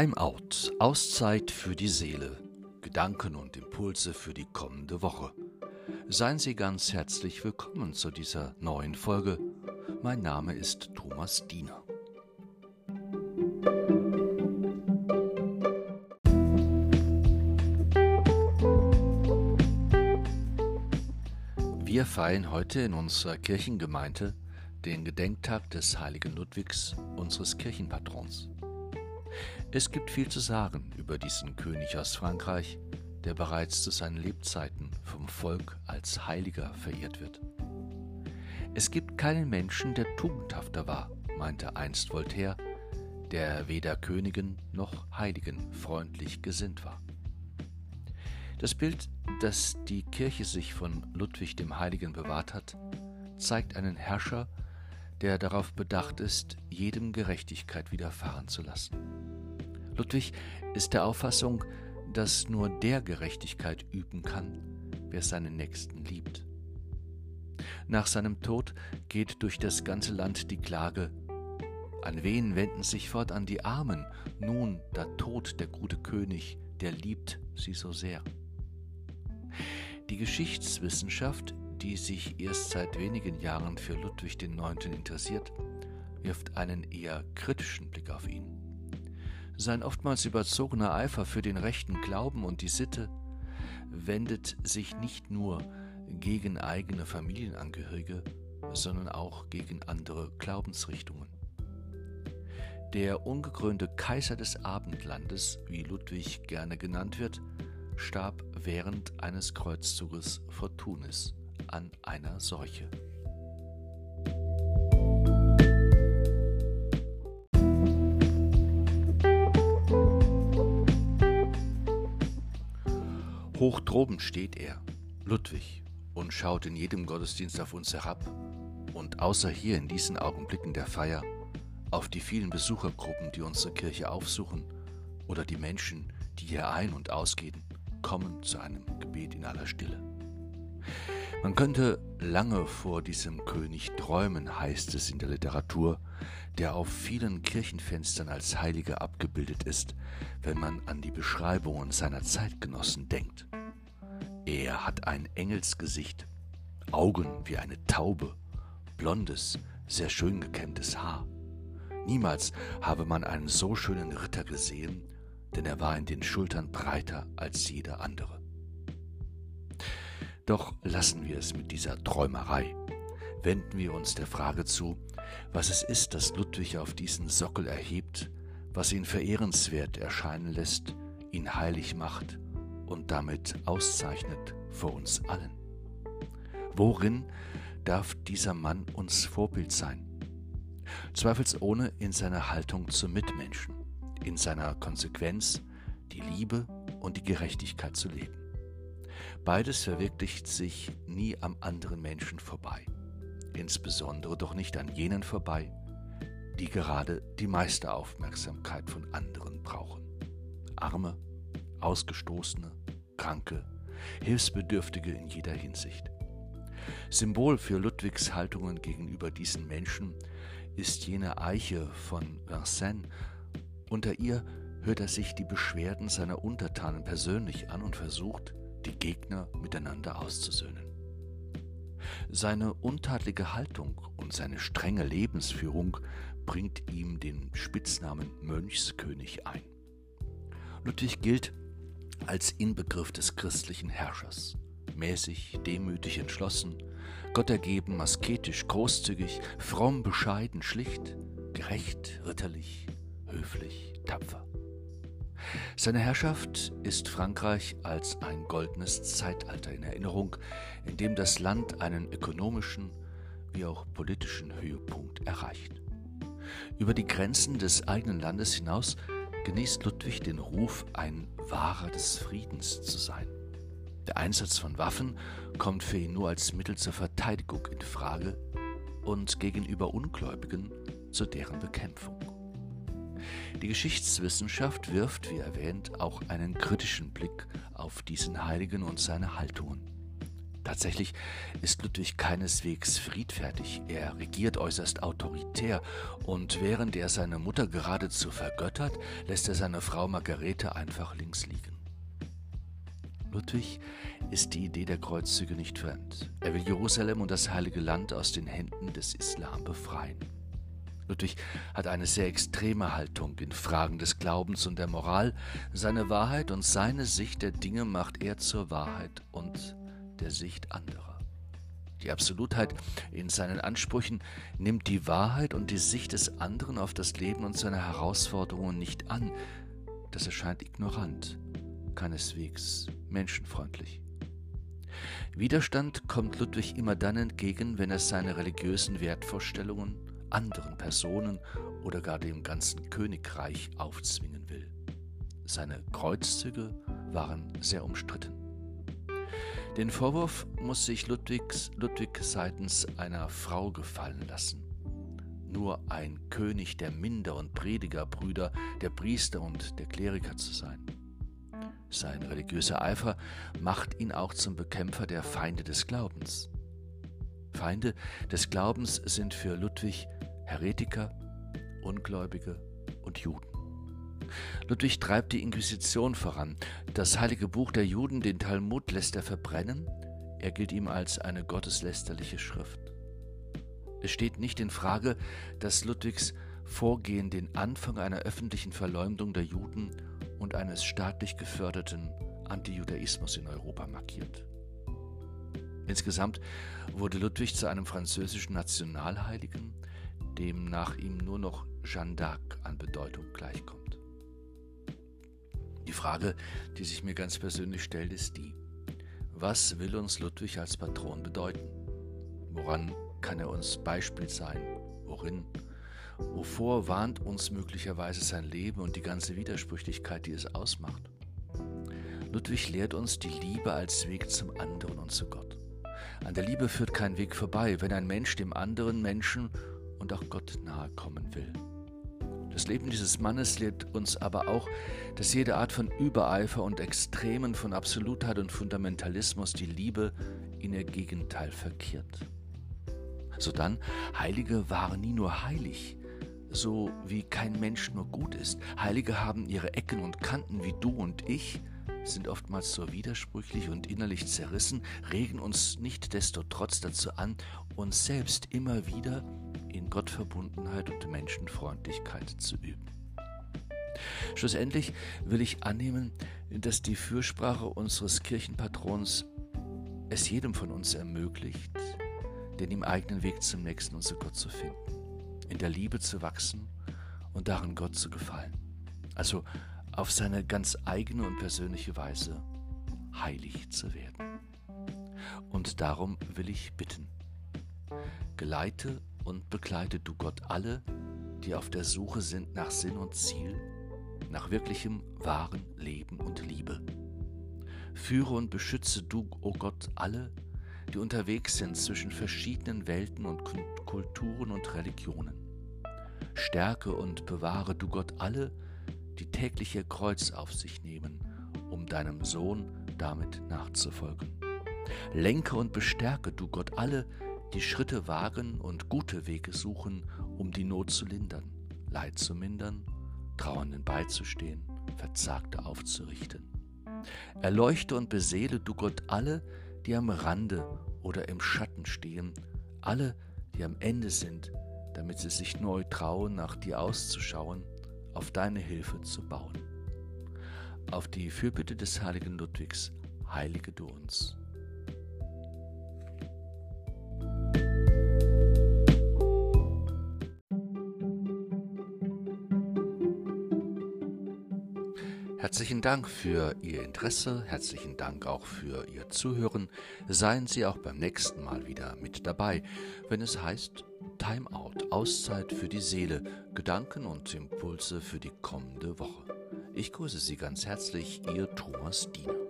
Timeout, Auszeit für die Seele, Gedanken und Impulse für die kommende Woche. Seien Sie ganz herzlich willkommen zu dieser neuen Folge. Mein Name ist Thomas Diener. Wir feiern heute in unserer Kirchengemeinde den Gedenktag des heiligen Ludwigs, unseres Kirchenpatrons. Es gibt viel zu sagen über diesen König aus Frankreich, der bereits zu seinen Lebzeiten vom Volk als Heiliger verehrt wird. Es gibt keinen Menschen, der tugendhafter war, meinte einst Voltaire, der weder Königen noch Heiligen freundlich gesinnt war. Das Bild, das die Kirche sich von Ludwig dem Heiligen bewahrt hat, zeigt einen Herrscher, der darauf bedacht ist, jedem Gerechtigkeit widerfahren zu lassen. Ludwig ist der Auffassung, dass nur der Gerechtigkeit üben kann, wer seinen Nächsten liebt. Nach seinem Tod geht durch das ganze Land die Klage, an wen wenden sich fortan die Armen, nun da tot der gute König, der liebt sie so sehr. Die Geschichtswissenschaft, die sich erst seit wenigen Jahren für Ludwig IX. interessiert, wirft einen eher kritischen Blick auf ihn. Sein oftmals überzogener Eifer für den rechten Glauben und die Sitte wendet sich nicht nur gegen eigene Familienangehörige, sondern auch gegen andere Glaubensrichtungen. Der ungekrönte Kaiser des Abendlandes, wie Ludwig gerne genannt wird, starb während eines Kreuzzuges vor Tunis an einer Seuche. Hoch droben steht er, Ludwig, und schaut in jedem Gottesdienst auf uns herab und außer hier in diesen Augenblicken der Feier auf die vielen Besuchergruppen, die unsere Kirche aufsuchen oder die Menschen, die hier ein- und ausgehen, kommen zu einem Gebet in aller Stille. Man könnte lange vor diesem König träumen, heißt es in der Literatur, der auf vielen Kirchenfenstern als Heiliger abgebildet ist, wenn man an die Beschreibungen seiner Zeitgenossen denkt. Er hat ein Engelsgesicht, Augen wie eine Taube, blondes, sehr schön gekämmtes Haar. Niemals habe man einen so schönen Ritter gesehen, denn er war in den Schultern breiter als jeder andere. Doch lassen wir es mit dieser Träumerei. Wenden wir uns der Frage zu, was es ist, das Ludwig auf diesen Sockel erhebt, was ihn verehrenswert erscheinen lässt, ihn heilig macht und damit auszeichnet vor uns allen. Worin darf dieser Mann uns Vorbild sein? Zweifelsohne in seiner Haltung zum Mitmenschen, in seiner Konsequenz, die Liebe und die Gerechtigkeit zu leben. Beides verwirklicht sich nie am anderen Menschen vorbei insbesondere doch nicht an jenen vorbei, die gerade die meiste Aufmerksamkeit von anderen brauchen. Arme, Ausgestoßene, Kranke, Hilfsbedürftige in jeder Hinsicht. Symbol für Ludwigs Haltungen gegenüber diesen Menschen ist jene Eiche von Vincennes. Unter ihr hört er sich die Beschwerden seiner Untertanen persönlich an und versucht, die Gegner miteinander auszusöhnen. Seine untadlige Haltung und seine strenge Lebensführung bringt ihm den Spitznamen Mönchskönig ein. Ludwig gilt als Inbegriff des christlichen Herrschers. Mäßig, demütig, entschlossen, gottergeben, asketisch, großzügig, fromm, bescheiden, schlicht, gerecht, ritterlich, höflich, tapfer. Seine Herrschaft ist Frankreich als ein goldenes Zeitalter in Erinnerung, in dem das Land einen ökonomischen wie auch politischen Höhepunkt erreicht. Über die Grenzen des eigenen Landes hinaus genießt Ludwig den Ruf, ein Wahrer des Friedens zu sein. Der Einsatz von Waffen kommt für ihn nur als Mittel zur Verteidigung in Frage und gegenüber Ungläubigen zu deren Bekämpfung. Die Geschichtswissenschaft wirft, wie erwähnt, auch einen kritischen Blick auf diesen Heiligen und seine Haltungen. Tatsächlich ist Ludwig keineswegs friedfertig, er regiert äußerst autoritär, und während er seine Mutter geradezu vergöttert, lässt er seine Frau Margarete einfach links liegen. Ludwig ist die Idee der Kreuzzüge nicht fremd. Er will Jerusalem und das heilige Land aus den Händen des Islam befreien. Ludwig hat eine sehr extreme Haltung in Fragen des Glaubens und der Moral. Seine Wahrheit und seine Sicht der Dinge macht er zur Wahrheit und der Sicht anderer. Die Absolutheit in seinen Ansprüchen nimmt die Wahrheit und die Sicht des anderen auf das Leben und seine Herausforderungen nicht an. Das erscheint ignorant, keineswegs menschenfreundlich. Widerstand kommt Ludwig immer dann entgegen, wenn er seine religiösen Wertvorstellungen anderen Personen oder gar dem ganzen Königreich aufzwingen will. Seine Kreuzzüge waren sehr umstritten. Den Vorwurf muss sich Ludwigs, Ludwig seitens einer Frau gefallen lassen. Nur ein König der Minder- und Predigerbrüder, der Priester und der Kleriker zu sein. Sein religiöser Eifer macht ihn auch zum Bekämpfer der Feinde des Glaubens. Feinde des Glaubens sind für Ludwig Heretiker, Ungläubige und Juden. Ludwig treibt die Inquisition voran. Das heilige Buch der Juden, den Talmud, lässt er verbrennen. Er gilt ihm als eine gotteslästerliche Schrift. Es steht nicht in Frage, dass Ludwigs Vorgehen den Anfang einer öffentlichen Verleumdung der Juden und eines staatlich geförderten Antijudaismus in Europa markiert. Insgesamt wurde Ludwig zu einem französischen Nationalheiligen, dem nach ihm nur noch Jeanne d'Arc an Bedeutung gleichkommt. Die Frage, die sich mir ganz persönlich stellt, ist die, was will uns Ludwig als Patron bedeuten? Woran kann er uns Beispiel sein? Worin? Wovor warnt uns möglicherweise sein Leben und die ganze Widersprüchlichkeit, die es ausmacht? Ludwig lehrt uns die Liebe als Weg zum anderen und zu Gott. An der Liebe führt kein Weg vorbei, wenn ein Mensch dem anderen Menschen und auch Gott nahe kommen will. Das Leben dieses Mannes lehrt uns aber auch, dass jede Art von Übereifer und Extremen von Absolutheit und Fundamentalismus die Liebe in ihr Gegenteil verkehrt. Sodann, Heilige waren nie nur heilig, so wie kein Mensch nur gut ist. Heilige haben ihre Ecken und Kanten wie du und ich, sind oftmals so widersprüchlich und innerlich zerrissen, regen uns nicht desto trotz dazu an, uns selbst immer wieder in Gottverbundenheit und Menschenfreundlichkeit zu üben. Schlussendlich will ich annehmen, dass die Fürsprache unseres Kirchenpatrons es jedem von uns ermöglicht, den ihm eigenen Weg zum nächsten und zu Gott zu finden, in der Liebe zu wachsen und darin Gott zu gefallen. Also auf seine ganz eigene und persönliche Weise heilig zu werden. Und darum will ich bitten, geleite und begleite du Gott alle, die auf der Suche sind nach Sinn und Ziel, nach wirklichem wahren Leben und Liebe. Führe und beschütze du, o oh Gott, alle, die unterwegs sind zwischen verschiedenen Welten und Kulturen und Religionen. Stärke und bewahre du Gott alle, die tägliche Kreuz auf sich nehmen, um deinem Sohn damit nachzufolgen. Lenke und bestärke du Gott alle, die Schritte wagen und gute Wege suchen, um die Not zu lindern, Leid zu mindern, Trauernden beizustehen, Verzagte aufzurichten. Erleuchte und beseele du Gott alle, die am Rande oder im Schatten stehen, alle, die am Ende sind, damit sie sich neu trauen, nach dir auszuschauen, auf deine Hilfe zu bauen. Auf die Fürbitte des heiligen Ludwigs heilige du uns. Herzlichen Dank für Ihr Interesse, herzlichen Dank auch für Ihr Zuhören. Seien Sie auch beim nächsten Mal wieder mit dabei, wenn es heißt Time Out, Auszeit für die Seele, Gedanken und Impulse für die kommende Woche. Ich grüße Sie ganz herzlich, Ihr Thomas Diener.